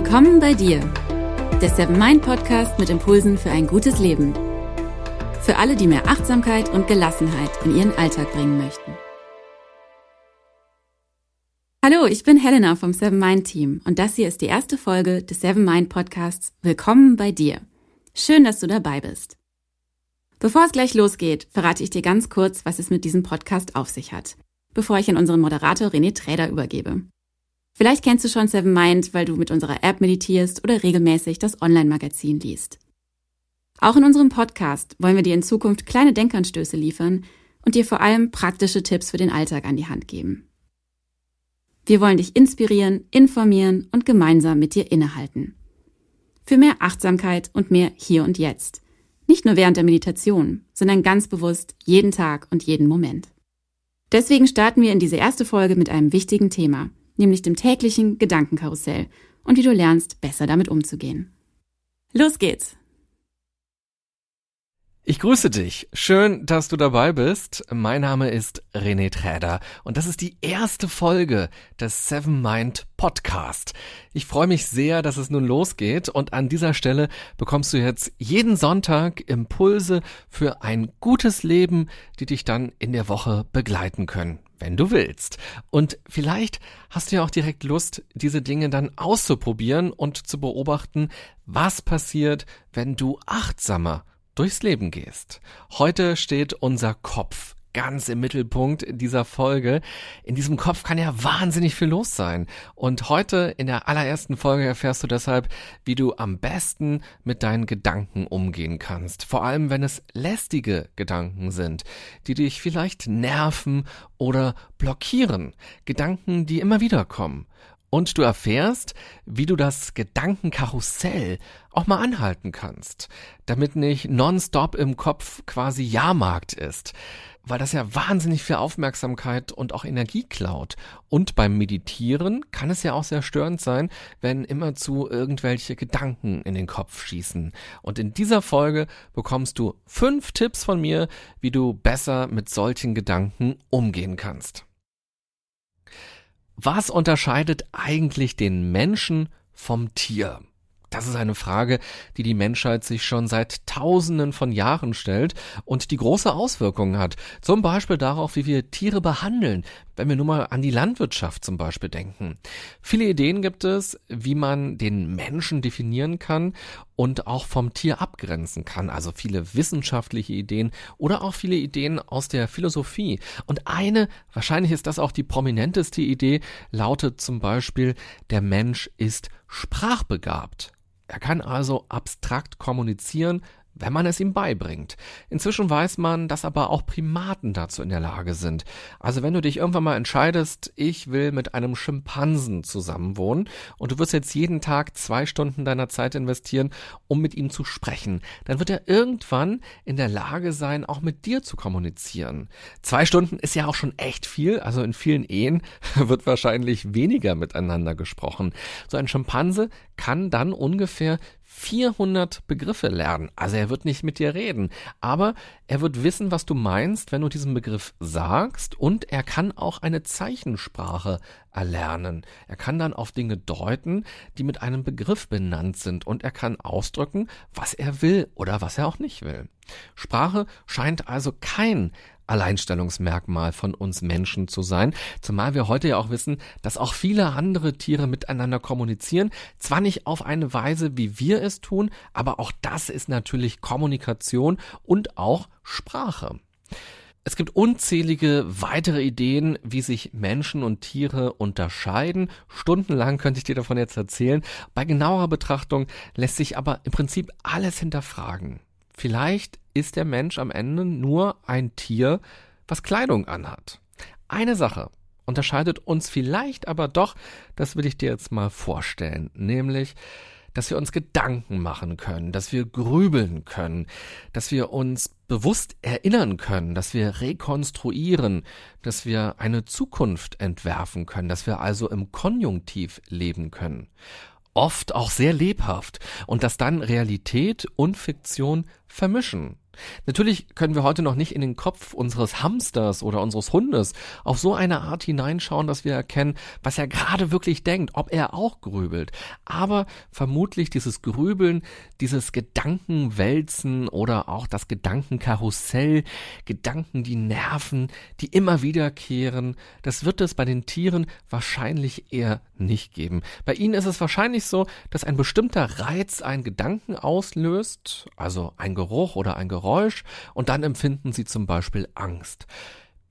Willkommen bei dir, der Seven Mind Podcast mit Impulsen für ein gutes Leben. Für alle, die mehr Achtsamkeit und Gelassenheit in ihren Alltag bringen möchten. Hallo, ich bin Helena vom Seven Mind Team und das hier ist die erste Folge des Seven Mind Podcasts Willkommen bei dir. Schön, dass du dabei bist. Bevor es gleich losgeht, verrate ich dir ganz kurz, was es mit diesem Podcast auf sich hat, bevor ich an unseren Moderator René Träder übergebe. Vielleicht kennst du schon Seven Mind, weil du mit unserer App meditierst oder regelmäßig das Online-Magazin liest. Auch in unserem Podcast wollen wir dir in Zukunft kleine Denkanstöße liefern und dir vor allem praktische Tipps für den Alltag an die Hand geben. Wir wollen dich inspirieren, informieren und gemeinsam mit dir innehalten. Für mehr Achtsamkeit und mehr Hier und Jetzt. Nicht nur während der Meditation, sondern ganz bewusst jeden Tag und jeden Moment. Deswegen starten wir in diese erste Folge mit einem wichtigen Thema, nämlich dem täglichen Gedankenkarussell und wie du lernst, besser damit umzugehen. Los geht's! Ich grüße dich. Schön, dass du dabei bist. Mein Name ist René Träder und das ist die erste Folge des Seven Mind Podcast. Ich freue mich sehr, dass es nun losgeht und an dieser Stelle bekommst du jetzt jeden Sonntag Impulse für ein gutes Leben, die dich dann in der Woche begleiten können wenn du willst. Und vielleicht hast du ja auch direkt Lust, diese Dinge dann auszuprobieren und zu beobachten, was passiert, wenn du achtsamer durchs Leben gehst. Heute steht unser Kopf ganz im Mittelpunkt dieser Folge. In diesem Kopf kann ja wahnsinnig viel los sein. Und heute in der allerersten Folge erfährst du deshalb, wie du am besten mit deinen Gedanken umgehen kannst. Vor allem, wenn es lästige Gedanken sind, die dich vielleicht nerven oder blockieren. Gedanken, die immer wieder kommen. Und du erfährst, wie du das Gedankenkarussell auch mal anhalten kannst, damit nicht nonstop im Kopf quasi Jahrmarkt ist, weil das ja wahnsinnig viel Aufmerksamkeit und auch Energie klaut. Und beim Meditieren kann es ja auch sehr störend sein, wenn immerzu irgendwelche Gedanken in den Kopf schießen. Und in dieser Folge bekommst du fünf Tipps von mir, wie du besser mit solchen Gedanken umgehen kannst. Was unterscheidet eigentlich den Menschen vom Tier? Das ist eine Frage, die die Menschheit sich schon seit Tausenden von Jahren stellt und die große Auswirkungen hat. Zum Beispiel darauf, wie wir Tiere behandeln, wenn wir nur mal an die Landwirtschaft zum Beispiel denken. Viele Ideen gibt es, wie man den Menschen definieren kann und auch vom Tier abgrenzen kann. Also viele wissenschaftliche Ideen oder auch viele Ideen aus der Philosophie. Und eine, wahrscheinlich ist das auch die prominenteste Idee, lautet zum Beispiel, der Mensch ist sprachbegabt. Er kann also abstrakt kommunizieren, wenn man es ihm beibringt. Inzwischen weiß man, dass aber auch Primaten dazu in der Lage sind. Also wenn du dich irgendwann mal entscheidest, ich will mit einem Schimpansen zusammenwohnen und du wirst jetzt jeden Tag zwei Stunden deiner Zeit investieren, um mit ihm zu sprechen, dann wird er irgendwann in der Lage sein, auch mit dir zu kommunizieren. Zwei Stunden ist ja auch schon echt viel, also in vielen Ehen wird wahrscheinlich weniger miteinander gesprochen. So ein Schimpanse kann dann ungefähr 400 Begriffe lernen. Also er wird nicht mit dir reden, aber er wird wissen, was du meinst, wenn du diesen Begriff sagst und er kann auch eine Zeichensprache erlernen. Er kann dann auf Dinge deuten, die mit einem Begriff benannt sind und er kann ausdrücken, was er will oder was er auch nicht will. Sprache scheint also kein Alleinstellungsmerkmal von uns Menschen zu sein, zumal wir heute ja auch wissen, dass auch viele andere Tiere miteinander kommunizieren, zwar nicht auf eine Weise, wie wir es tun, aber auch das ist natürlich Kommunikation und auch Sprache. Es gibt unzählige weitere Ideen, wie sich Menschen und Tiere unterscheiden. Stundenlang könnte ich dir davon jetzt erzählen. Bei genauerer Betrachtung lässt sich aber im Prinzip alles hinterfragen. Vielleicht ist der Mensch am Ende nur ein Tier, was Kleidung anhat. Eine Sache unterscheidet uns vielleicht aber doch, das will ich dir jetzt mal vorstellen, nämlich, dass wir uns Gedanken machen können, dass wir grübeln können, dass wir uns bewusst erinnern können, dass wir rekonstruieren, dass wir eine Zukunft entwerfen können, dass wir also im Konjunktiv leben können oft auch sehr lebhaft und dass dann Realität und Fiktion vermischen. Natürlich können wir heute noch nicht in den Kopf unseres Hamsters oder unseres Hundes auf so eine Art hineinschauen, dass wir erkennen, was er gerade wirklich denkt, ob er auch grübelt. Aber vermutlich dieses Grübeln, dieses Gedankenwälzen oder auch das Gedankenkarussell, Gedanken, die nerven, die immer wiederkehren, das wird es bei den Tieren wahrscheinlich eher nicht geben. Bei ihnen ist es wahrscheinlich so, dass ein bestimmter Reiz einen Gedanken auslöst, also ein Geruch oder ein Geräusch, und dann empfinden sie zum Beispiel Angst.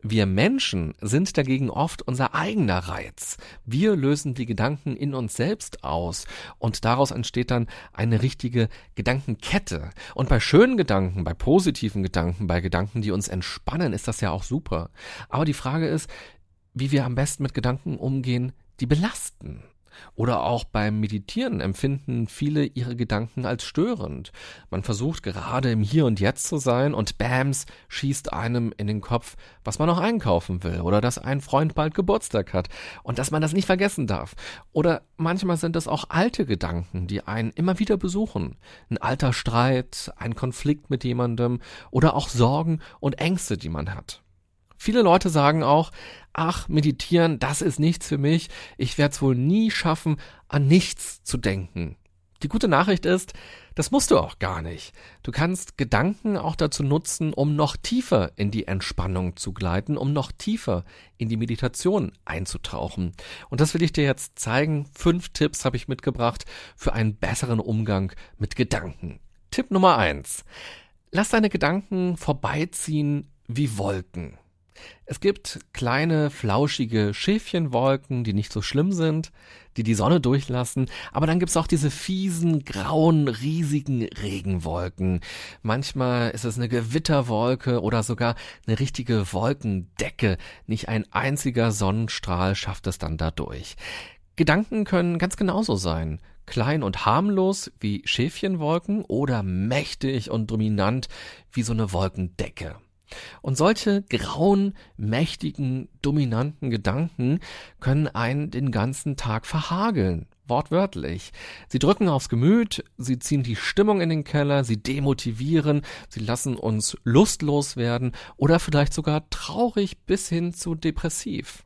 Wir Menschen sind dagegen oft unser eigener Reiz. Wir lösen die Gedanken in uns selbst aus und daraus entsteht dann eine richtige Gedankenkette. Und bei schönen Gedanken, bei positiven Gedanken, bei Gedanken, die uns entspannen, ist das ja auch super. Aber die Frage ist, wie wir am besten mit Gedanken umgehen, die belasten. Oder auch beim Meditieren empfinden viele ihre Gedanken als störend. Man versucht gerade im Hier und Jetzt zu sein und bams schießt einem in den Kopf, was man noch einkaufen will oder dass ein Freund bald Geburtstag hat und dass man das nicht vergessen darf. Oder manchmal sind es auch alte Gedanken, die einen immer wieder besuchen. Ein alter Streit, ein Konflikt mit jemandem oder auch Sorgen und Ängste, die man hat. Viele Leute sagen auch, ach, meditieren, das ist nichts für mich, ich werde es wohl nie schaffen, an nichts zu denken. Die gute Nachricht ist, das musst du auch gar nicht. Du kannst Gedanken auch dazu nutzen, um noch tiefer in die Entspannung zu gleiten, um noch tiefer in die Meditation einzutauchen. Und das will ich dir jetzt zeigen. Fünf Tipps habe ich mitgebracht für einen besseren Umgang mit Gedanken. Tipp Nummer eins. Lass deine Gedanken vorbeiziehen wie Wolken. Es gibt kleine, flauschige Schäfchenwolken, die nicht so schlimm sind, die die Sonne durchlassen, aber dann gibt's auch diese fiesen, grauen, riesigen Regenwolken. Manchmal ist es eine Gewitterwolke oder sogar eine richtige Wolkendecke. Nicht ein einziger Sonnenstrahl schafft es dann dadurch. Gedanken können ganz genauso sein. Klein und harmlos wie Schäfchenwolken oder mächtig und dominant wie so eine Wolkendecke. Und solche grauen, mächtigen, dominanten Gedanken können einen den ganzen Tag verhageln. Wortwörtlich. Sie drücken aufs Gemüt, sie ziehen die Stimmung in den Keller, sie demotivieren, sie lassen uns lustlos werden oder vielleicht sogar traurig bis hin zu depressiv.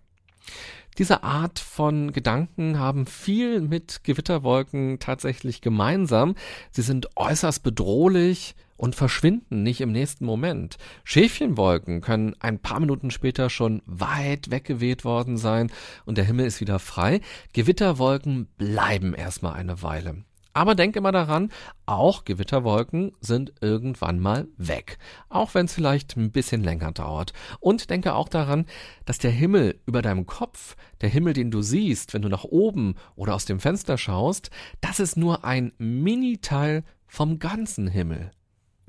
Diese Art von Gedanken haben viel mit Gewitterwolken tatsächlich gemeinsam. Sie sind äußerst bedrohlich, und verschwinden nicht im nächsten Moment. Schäfchenwolken können ein paar Minuten später schon weit weggeweht worden sein und der Himmel ist wieder frei. Gewitterwolken bleiben erstmal eine Weile. Aber denk immer daran, auch Gewitterwolken sind irgendwann mal weg. Auch wenn es vielleicht ein bisschen länger dauert. Und denke auch daran, dass der Himmel über deinem Kopf, der Himmel, den du siehst, wenn du nach oben oder aus dem Fenster schaust, das ist nur ein Mini-Teil vom ganzen Himmel.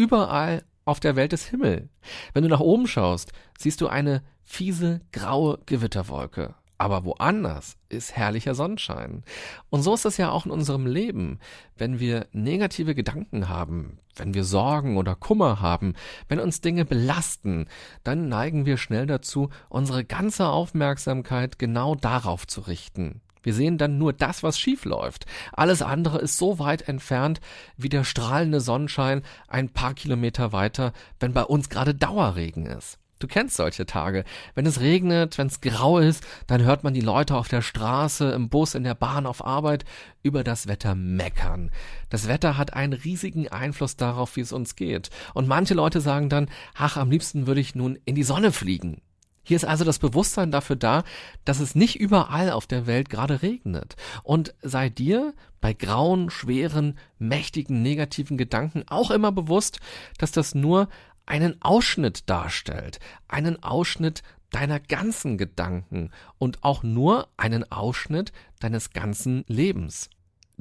Überall auf der Welt ist Himmel. Wenn du nach oben schaust, siehst du eine fiese, graue Gewitterwolke. Aber woanders ist herrlicher Sonnenschein. Und so ist es ja auch in unserem Leben. Wenn wir negative Gedanken haben, wenn wir Sorgen oder Kummer haben, wenn uns Dinge belasten, dann neigen wir schnell dazu, unsere ganze Aufmerksamkeit genau darauf zu richten. Wir sehen dann nur das, was schief läuft. Alles andere ist so weit entfernt wie der strahlende Sonnenschein ein paar Kilometer weiter, wenn bei uns gerade Dauerregen ist. Du kennst solche Tage. Wenn es regnet, wenn es grau ist, dann hört man die Leute auf der Straße, im Bus, in der Bahn, auf Arbeit über das Wetter meckern. Das Wetter hat einen riesigen Einfluss darauf, wie es uns geht. Und manche Leute sagen dann, ach, am liebsten würde ich nun in die Sonne fliegen. Hier ist also das Bewusstsein dafür da, dass es nicht überall auf der Welt gerade regnet. Und sei dir bei grauen, schweren, mächtigen, negativen Gedanken auch immer bewusst, dass das nur einen Ausschnitt darstellt, einen Ausschnitt deiner ganzen Gedanken und auch nur einen Ausschnitt deines ganzen Lebens.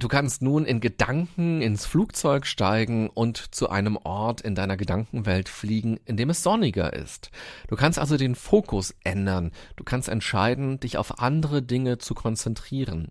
Du kannst nun in Gedanken ins Flugzeug steigen und zu einem Ort in deiner Gedankenwelt fliegen, in dem es sonniger ist. Du kannst also den Fokus ändern. Du kannst entscheiden, dich auf andere Dinge zu konzentrieren.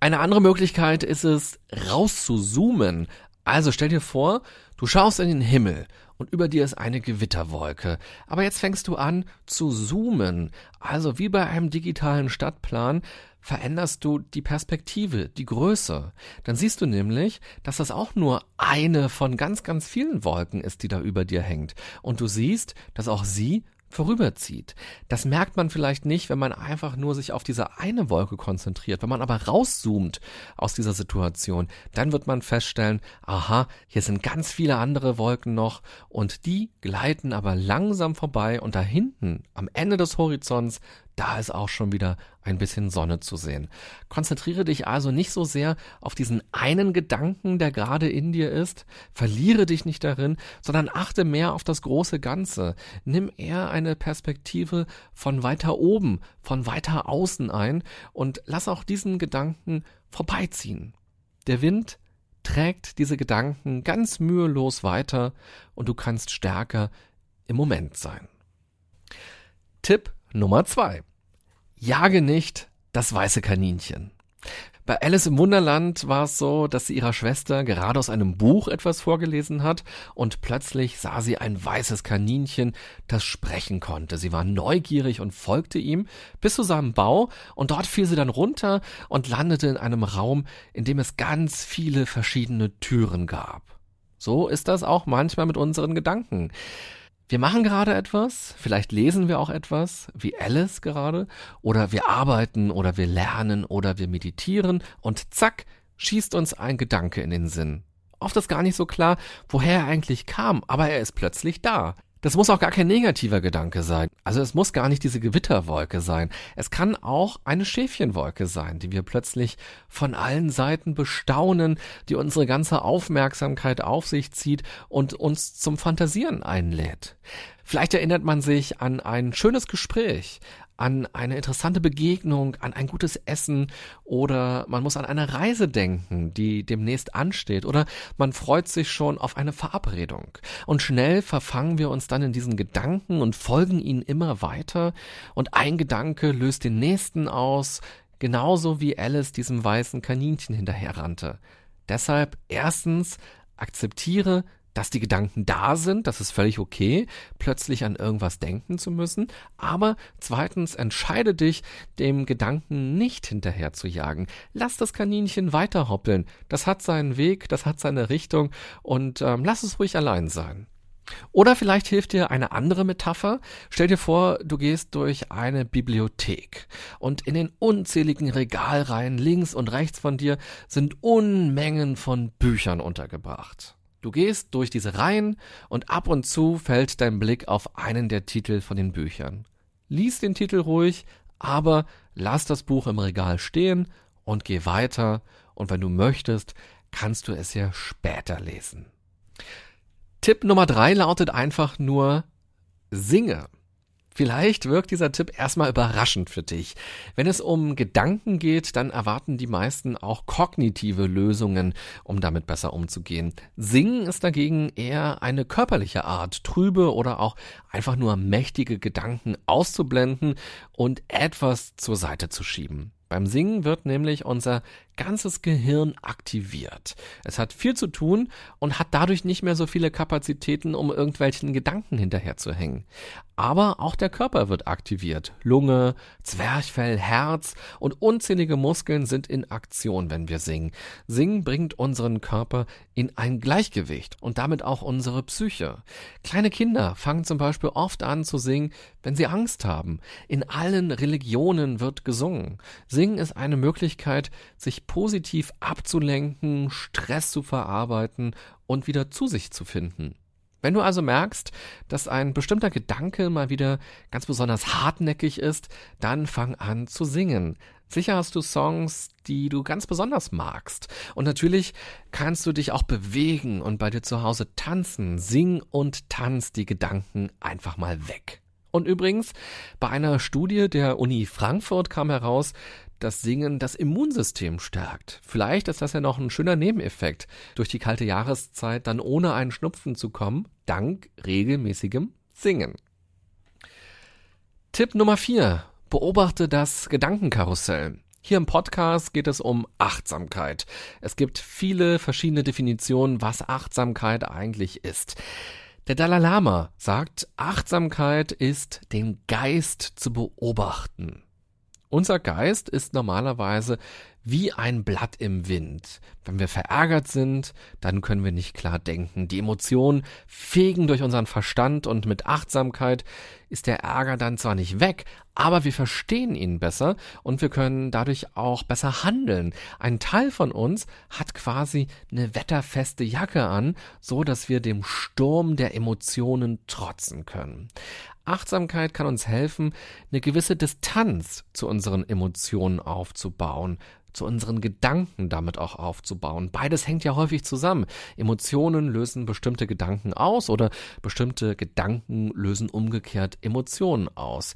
Eine andere Möglichkeit ist es, rauszuzoomen. Also stell dir vor, du schaust in den Himmel und über dir ist eine Gewitterwolke. Aber jetzt fängst du an zu zoomen. Also wie bei einem digitalen Stadtplan veränderst du die Perspektive, die Größe. Dann siehst du nämlich, dass das auch nur eine von ganz, ganz vielen Wolken ist, die da über dir hängt. Und du siehst, dass auch sie vorüberzieht. Das merkt man vielleicht nicht, wenn man einfach nur sich auf diese eine Wolke konzentriert. Wenn man aber rauszoomt aus dieser Situation, dann wird man feststellen, aha, hier sind ganz viele andere Wolken noch und die gleiten aber langsam vorbei und da hinten am Ende des Horizonts da ist auch schon wieder ein bisschen Sonne zu sehen. Konzentriere dich also nicht so sehr auf diesen einen Gedanken, der gerade in dir ist, verliere dich nicht darin, sondern achte mehr auf das große Ganze. Nimm eher eine Perspektive von weiter oben, von weiter außen ein und lass auch diesen Gedanken vorbeiziehen. Der Wind trägt diese Gedanken ganz mühelos weiter und du kannst stärker im Moment sein. Tipp Nummer zwei. Jage nicht das weiße Kaninchen. Bei Alice im Wunderland war es so, dass sie ihrer Schwester gerade aus einem Buch etwas vorgelesen hat und plötzlich sah sie ein weißes Kaninchen, das sprechen konnte. Sie war neugierig und folgte ihm bis zu seinem Bau und dort fiel sie dann runter und landete in einem Raum, in dem es ganz viele verschiedene Türen gab. So ist das auch manchmal mit unseren Gedanken. Wir machen gerade etwas, vielleicht lesen wir auch etwas, wie Alice gerade, oder wir arbeiten oder wir lernen oder wir meditieren und zack, schießt uns ein Gedanke in den Sinn. Oft ist gar nicht so klar, woher er eigentlich kam, aber er ist plötzlich da. Das muss auch gar kein negativer Gedanke sein. Also es muss gar nicht diese Gewitterwolke sein. Es kann auch eine Schäfchenwolke sein, die wir plötzlich von allen Seiten bestaunen, die unsere ganze Aufmerksamkeit auf sich zieht und uns zum Fantasieren einlädt. Vielleicht erinnert man sich an ein schönes Gespräch, an eine interessante Begegnung, an ein gutes Essen oder man muss an eine Reise denken, die demnächst ansteht oder man freut sich schon auf eine Verabredung. Und schnell verfangen wir uns dann in diesen Gedanken und folgen ihnen immer weiter und ein Gedanke löst den nächsten aus, genauso wie Alice diesem weißen Kaninchen hinterherrannte. Deshalb erstens akzeptiere, dass die Gedanken da sind, das ist völlig okay, plötzlich an irgendwas denken zu müssen, aber zweitens entscheide dich, dem Gedanken nicht hinterher zu jagen. Lass das Kaninchen weiterhoppeln, das hat seinen Weg, das hat seine Richtung und ähm, lass es ruhig allein sein. Oder vielleicht hilft dir eine andere Metapher. Stell dir vor, du gehst durch eine Bibliothek und in den unzähligen Regalreihen links und rechts von dir sind Unmengen von Büchern untergebracht. Du gehst durch diese Reihen und ab und zu fällt dein Blick auf einen der Titel von den Büchern. Lies den Titel ruhig, aber lass das Buch im Regal stehen und geh weiter und wenn du möchtest, kannst du es ja später lesen. Tipp Nummer drei lautet einfach nur singe. Vielleicht wirkt dieser Tipp erstmal überraschend für dich. Wenn es um Gedanken geht, dann erwarten die meisten auch kognitive Lösungen, um damit besser umzugehen. Singen ist dagegen eher eine körperliche Art, trübe oder auch einfach nur mächtige Gedanken auszublenden und etwas zur Seite zu schieben. Beim Singen wird nämlich unser ganzes Gehirn aktiviert. Es hat viel zu tun und hat dadurch nicht mehr so viele Kapazitäten, um irgendwelchen Gedanken hinterherzuhängen. Aber auch der Körper wird aktiviert. Lunge, Zwerchfell, Herz und unzählige Muskeln sind in Aktion, wenn wir singen. Singen bringt unseren Körper in ein Gleichgewicht und damit auch unsere Psyche. Kleine Kinder fangen zum Beispiel oft an zu singen, wenn sie Angst haben. In allen Religionen wird gesungen. Singen ist eine Möglichkeit, sich positiv abzulenken, Stress zu verarbeiten und wieder zu sich zu finden. Wenn du also merkst, dass ein bestimmter Gedanke mal wieder ganz besonders hartnäckig ist, dann fang an zu singen. Sicher hast du Songs, die du ganz besonders magst. Und natürlich kannst du dich auch bewegen und bei dir zu Hause tanzen. Sing und tanz die Gedanken einfach mal weg. Und übrigens, bei einer Studie der Uni Frankfurt kam heraus, dass Singen das Immunsystem stärkt. Vielleicht ist das ja noch ein schöner Nebeneffekt, durch die kalte Jahreszeit dann ohne einen Schnupfen zu kommen, dank regelmäßigem Singen. Tipp Nummer 4. Beobachte das Gedankenkarussell. Hier im Podcast geht es um Achtsamkeit. Es gibt viele verschiedene Definitionen, was Achtsamkeit eigentlich ist. Der Dalai Lama sagt, Achtsamkeit ist den Geist zu beobachten. Unser Geist ist normalerweise wie ein Blatt im Wind. Wenn wir verärgert sind, dann können wir nicht klar denken. Die Emotionen fegen durch unseren Verstand und mit Achtsamkeit ist der Ärger dann zwar nicht weg, aber wir verstehen ihn besser und wir können dadurch auch besser handeln. Ein Teil von uns hat quasi eine wetterfeste Jacke an, so dass wir dem Sturm der Emotionen trotzen können. Achtsamkeit kann uns helfen, eine gewisse Distanz zu unseren Emotionen aufzubauen, zu unseren Gedanken damit auch aufzubauen. Beides hängt ja häufig zusammen. Emotionen lösen bestimmte Gedanken aus oder bestimmte Gedanken lösen umgekehrt Emotionen aus.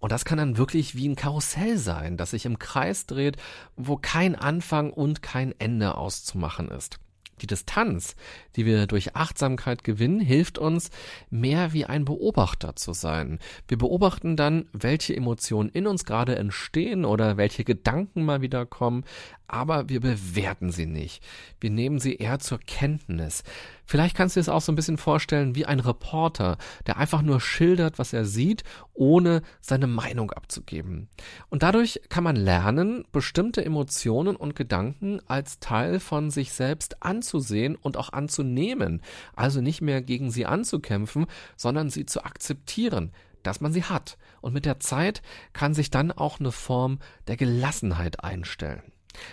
Und das kann dann wirklich wie ein Karussell sein, das sich im Kreis dreht, wo kein Anfang und kein Ende auszumachen ist. Die Distanz, die wir durch Achtsamkeit gewinnen, hilft uns, mehr wie ein Beobachter zu sein. Wir beobachten dann, welche Emotionen in uns gerade entstehen oder welche Gedanken mal wieder kommen, aber wir bewerten sie nicht. Wir nehmen sie eher zur Kenntnis. Vielleicht kannst du es auch so ein bisschen vorstellen wie ein Reporter, der einfach nur schildert, was er sieht, ohne seine Meinung abzugeben. Und dadurch kann man lernen, bestimmte Emotionen und Gedanken als Teil von sich selbst anzusehen und auch anzunehmen. Also nicht mehr gegen sie anzukämpfen, sondern sie zu akzeptieren dass man sie hat. Und mit der Zeit kann sich dann auch eine Form der Gelassenheit einstellen.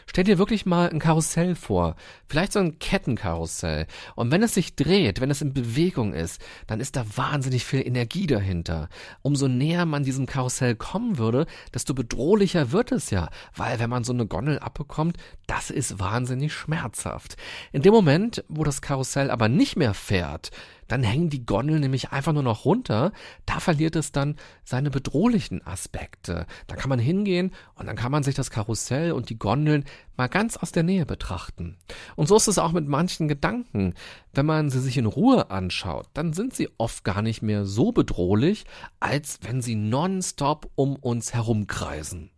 Stell dir wirklich mal ein Karussell vor, vielleicht so ein Kettenkarussell. Und wenn es sich dreht, wenn es in Bewegung ist, dann ist da wahnsinnig viel Energie dahinter. Umso näher man diesem Karussell kommen würde, desto bedrohlicher wird es ja, weil wenn man so eine Gondel abbekommt, das ist wahnsinnig schmerzhaft. In dem Moment, wo das Karussell aber nicht mehr fährt, dann hängen die Gondeln nämlich einfach nur noch runter. Da verliert es dann seine bedrohlichen Aspekte. Da kann man hingehen und dann kann man sich das Karussell und die Gondeln mal ganz aus der Nähe betrachten. Und so ist es auch mit manchen Gedanken. Wenn man sie sich in Ruhe anschaut, dann sind sie oft gar nicht mehr so bedrohlich, als wenn sie nonstop um uns herumkreisen.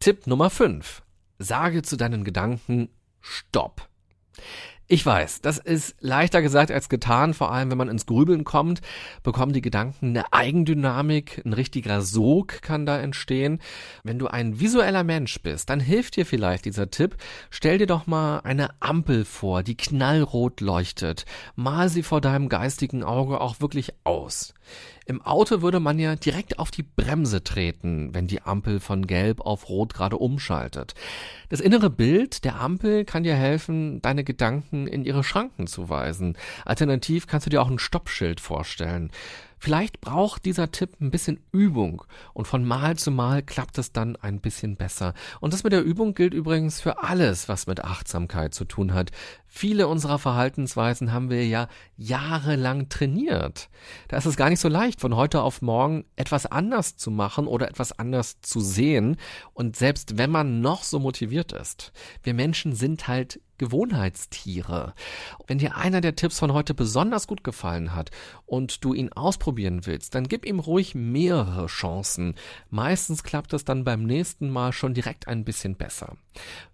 Tipp Nummer 5. Sage zu deinen Gedanken Stopp. Ich weiß, das ist leichter gesagt als getan, vor allem wenn man ins Grübeln kommt, bekommen die Gedanken eine Eigendynamik, ein richtiger Sog kann da entstehen. Wenn du ein visueller Mensch bist, dann hilft dir vielleicht dieser Tipp. Stell dir doch mal eine Ampel vor, die knallrot leuchtet. Mal sie vor deinem geistigen Auge auch wirklich aus. Im Auto würde man ja direkt auf die Bremse treten, wenn die Ampel von gelb auf rot gerade umschaltet. Das innere Bild der Ampel kann dir helfen, deine Gedanken in ihre Schranken zu weisen. Alternativ kannst du dir auch ein Stoppschild vorstellen. Vielleicht braucht dieser Tipp ein bisschen Übung und von Mal zu Mal klappt es dann ein bisschen besser. Und das mit der Übung gilt übrigens für alles, was mit Achtsamkeit zu tun hat. Viele unserer Verhaltensweisen haben wir ja jahrelang trainiert. Da ist es gar nicht so leicht, von heute auf morgen etwas anders zu machen oder etwas anders zu sehen. Und selbst wenn man noch so motiviert ist, wir Menschen sind halt Gewohnheitstiere. Wenn dir einer der Tipps von heute besonders gut gefallen hat und du ihn ausprobieren willst, dann gib ihm ruhig mehrere Chancen. Meistens klappt es dann beim nächsten Mal schon direkt ein bisschen besser.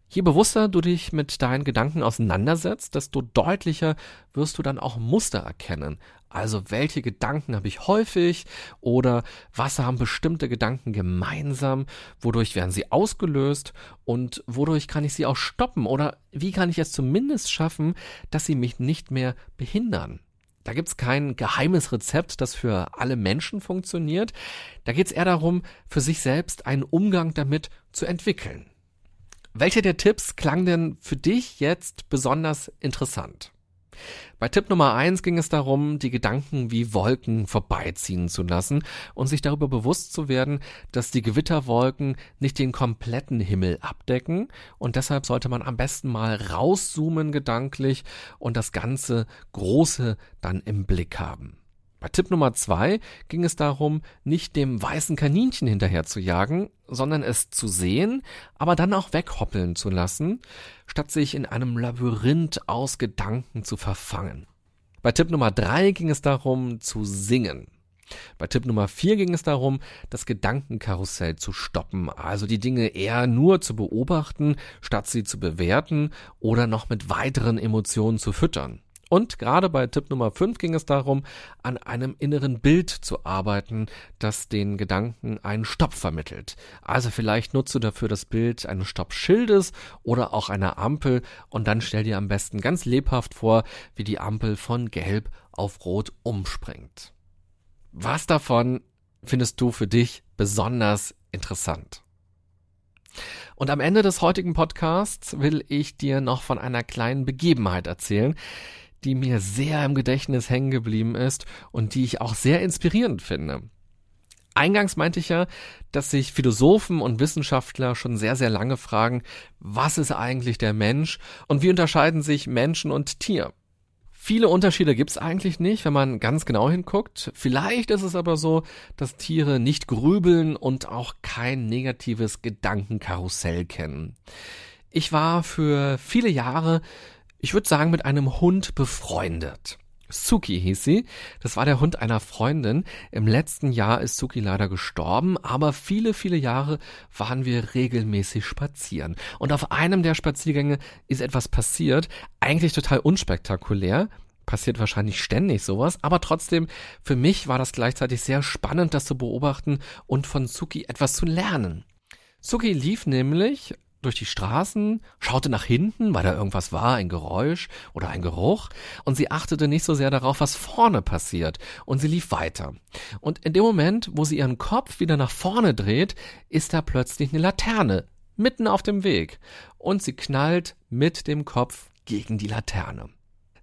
Je bewusster du dich mit deinen Gedanken auseinandersetzt, desto deutlicher wirst du dann auch Muster erkennen. Also welche Gedanken habe ich häufig oder was haben bestimmte Gedanken gemeinsam, wodurch werden sie ausgelöst und wodurch kann ich sie auch stoppen oder wie kann ich es zumindest schaffen, dass sie mich nicht mehr behindern. Da gibt's kein geheimes Rezept, das für alle Menschen funktioniert. Da geht's eher darum, für sich selbst einen Umgang damit zu entwickeln. Welcher der Tipps klang denn für dich jetzt besonders interessant? Bei Tipp Nummer eins ging es darum, die Gedanken wie Wolken vorbeiziehen zu lassen und sich darüber bewusst zu werden, dass die Gewitterwolken nicht den kompletten Himmel abdecken und deshalb sollte man am besten mal rauszoomen gedanklich und das ganze Große dann im Blick haben. Bei Tipp Nummer zwei ging es darum, nicht dem weißen Kaninchen hinterher zu jagen, sondern es zu sehen, aber dann auch weghoppeln zu lassen, statt sich in einem Labyrinth aus Gedanken zu verfangen. Bei Tipp Nummer drei ging es darum, zu singen. Bei Tipp Nummer vier ging es darum, das Gedankenkarussell zu stoppen, also die Dinge eher nur zu beobachten, statt sie zu bewerten oder noch mit weiteren Emotionen zu füttern. Und gerade bei Tipp Nummer 5 ging es darum, an einem inneren Bild zu arbeiten, das den Gedanken einen Stopp vermittelt. Also vielleicht nutzt du dafür das Bild eines Stoppschildes oder auch einer Ampel und dann stell dir am besten ganz lebhaft vor, wie die Ampel von gelb auf rot umspringt. Was davon findest du für dich besonders interessant? Und am Ende des heutigen Podcasts will ich dir noch von einer kleinen Begebenheit erzählen, die mir sehr im Gedächtnis hängen geblieben ist und die ich auch sehr inspirierend finde. Eingangs meinte ich ja, dass sich Philosophen und Wissenschaftler schon sehr, sehr lange fragen, was ist eigentlich der Mensch und wie unterscheiden sich Menschen und Tier? Viele Unterschiede gibt's eigentlich nicht, wenn man ganz genau hinguckt. Vielleicht ist es aber so, dass Tiere nicht grübeln und auch kein negatives Gedankenkarussell kennen. Ich war für viele Jahre ich würde sagen, mit einem Hund befreundet. Suki hieß sie. Das war der Hund einer Freundin. Im letzten Jahr ist Suki leider gestorben, aber viele, viele Jahre waren wir regelmäßig spazieren. Und auf einem der Spaziergänge ist etwas passiert, eigentlich total unspektakulär. Passiert wahrscheinlich ständig sowas, aber trotzdem, für mich war das gleichzeitig sehr spannend, das zu beobachten und von Suki etwas zu lernen. Suki lief nämlich durch die Straßen, schaute nach hinten, weil da irgendwas war, ein Geräusch oder ein Geruch, und sie achtete nicht so sehr darauf, was vorne passiert, und sie lief weiter. Und in dem Moment, wo sie ihren Kopf wieder nach vorne dreht, ist da plötzlich eine Laterne, mitten auf dem Weg, und sie knallt mit dem Kopf gegen die Laterne.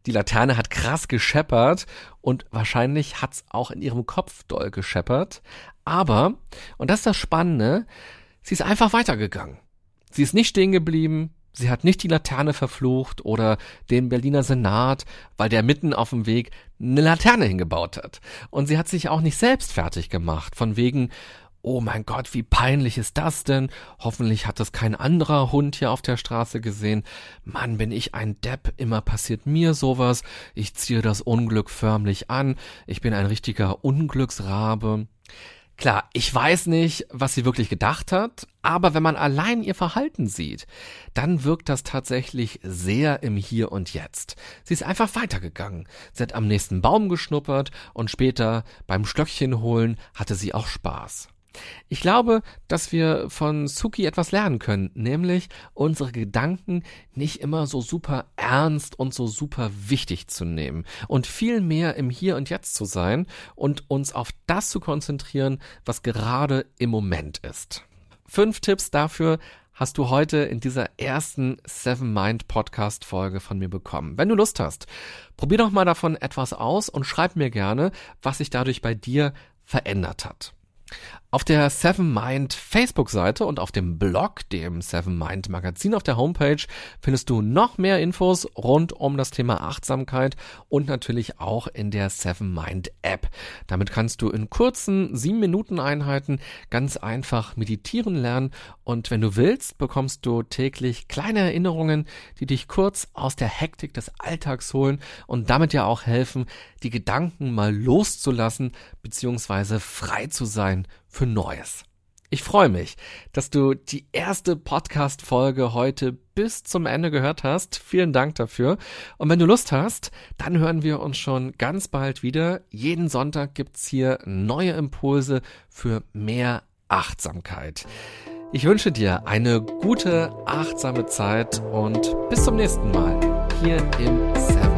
Die Laterne hat krass gescheppert und wahrscheinlich hat's auch in ihrem Kopf doll gescheppert, aber, und das ist das Spannende, sie ist einfach weitergegangen. Sie ist nicht stehen geblieben, sie hat nicht die Laterne verflucht oder den Berliner Senat, weil der mitten auf dem Weg eine Laterne hingebaut hat. Und sie hat sich auch nicht selbst fertig gemacht, von wegen, oh mein Gott, wie peinlich ist das denn? Hoffentlich hat das kein anderer Hund hier auf der Straße gesehen. Mann, bin ich ein Depp, immer passiert mir sowas. Ich ziehe das Unglück förmlich an. Ich bin ein richtiger Unglücksrabe. Klar, ich weiß nicht, was sie wirklich gedacht hat, aber wenn man allein ihr Verhalten sieht, dann wirkt das tatsächlich sehr im Hier und Jetzt. Sie ist einfach weitergegangen. Sie hat am nächsten Baum geschnuppert und später beim Stöckchen holen hatte sie auch Spaß. Ich glaube, dass wir von Suki etwas lernen können, nämlich unsere Gedanken nicht immer so super ernst und so super wichtig zu nehmen und viel mehr im Hier und Jetzt zu sein und uns auf das zu konzentrieren, was gerade im Moment ist. Fünf Tipps dafür, hast du heute in dieser ersten Seven Mind Podcast Folge von mir bekommen. Wenn du Lust hast, probier doch mal davon etwas aus und schreib mir gerne, was sich dadurch bei dir verändert hat. Auf der Seven Mind Facebook-Seite und auf dem Blog, dem Seven Mind Magazin auf der Homepage, findest du noch mehr Infos rund um das Thema Achtsamkeit und natürlich auch in der Seven Mind App. Damit kannst du in kurzen sieben Minuten Einheiten ganz einfach meditieren lernen und wenn du willst, bekommst du täglich kleine Erinnerungen, die dich kurz aus der Hektik des Alltags holen und damit ja auch helfen, die Gedanken mal loszulassen bzw. frei zu sein für Neues. Ich freue mich, dass du die erste Podcast-Folge heute bis zum Ende gehört hast. Vielen Dank dafür. Und wenn du Lust hast, dann hören wir uns schon ganz bald wieder. Jeden Sonntag gibt's hier neue Impulse für mehr Achtsamkeit. Ich wünsche dir eine gute, achtsame Zeit und bis zum nächsten Mal hier im Seven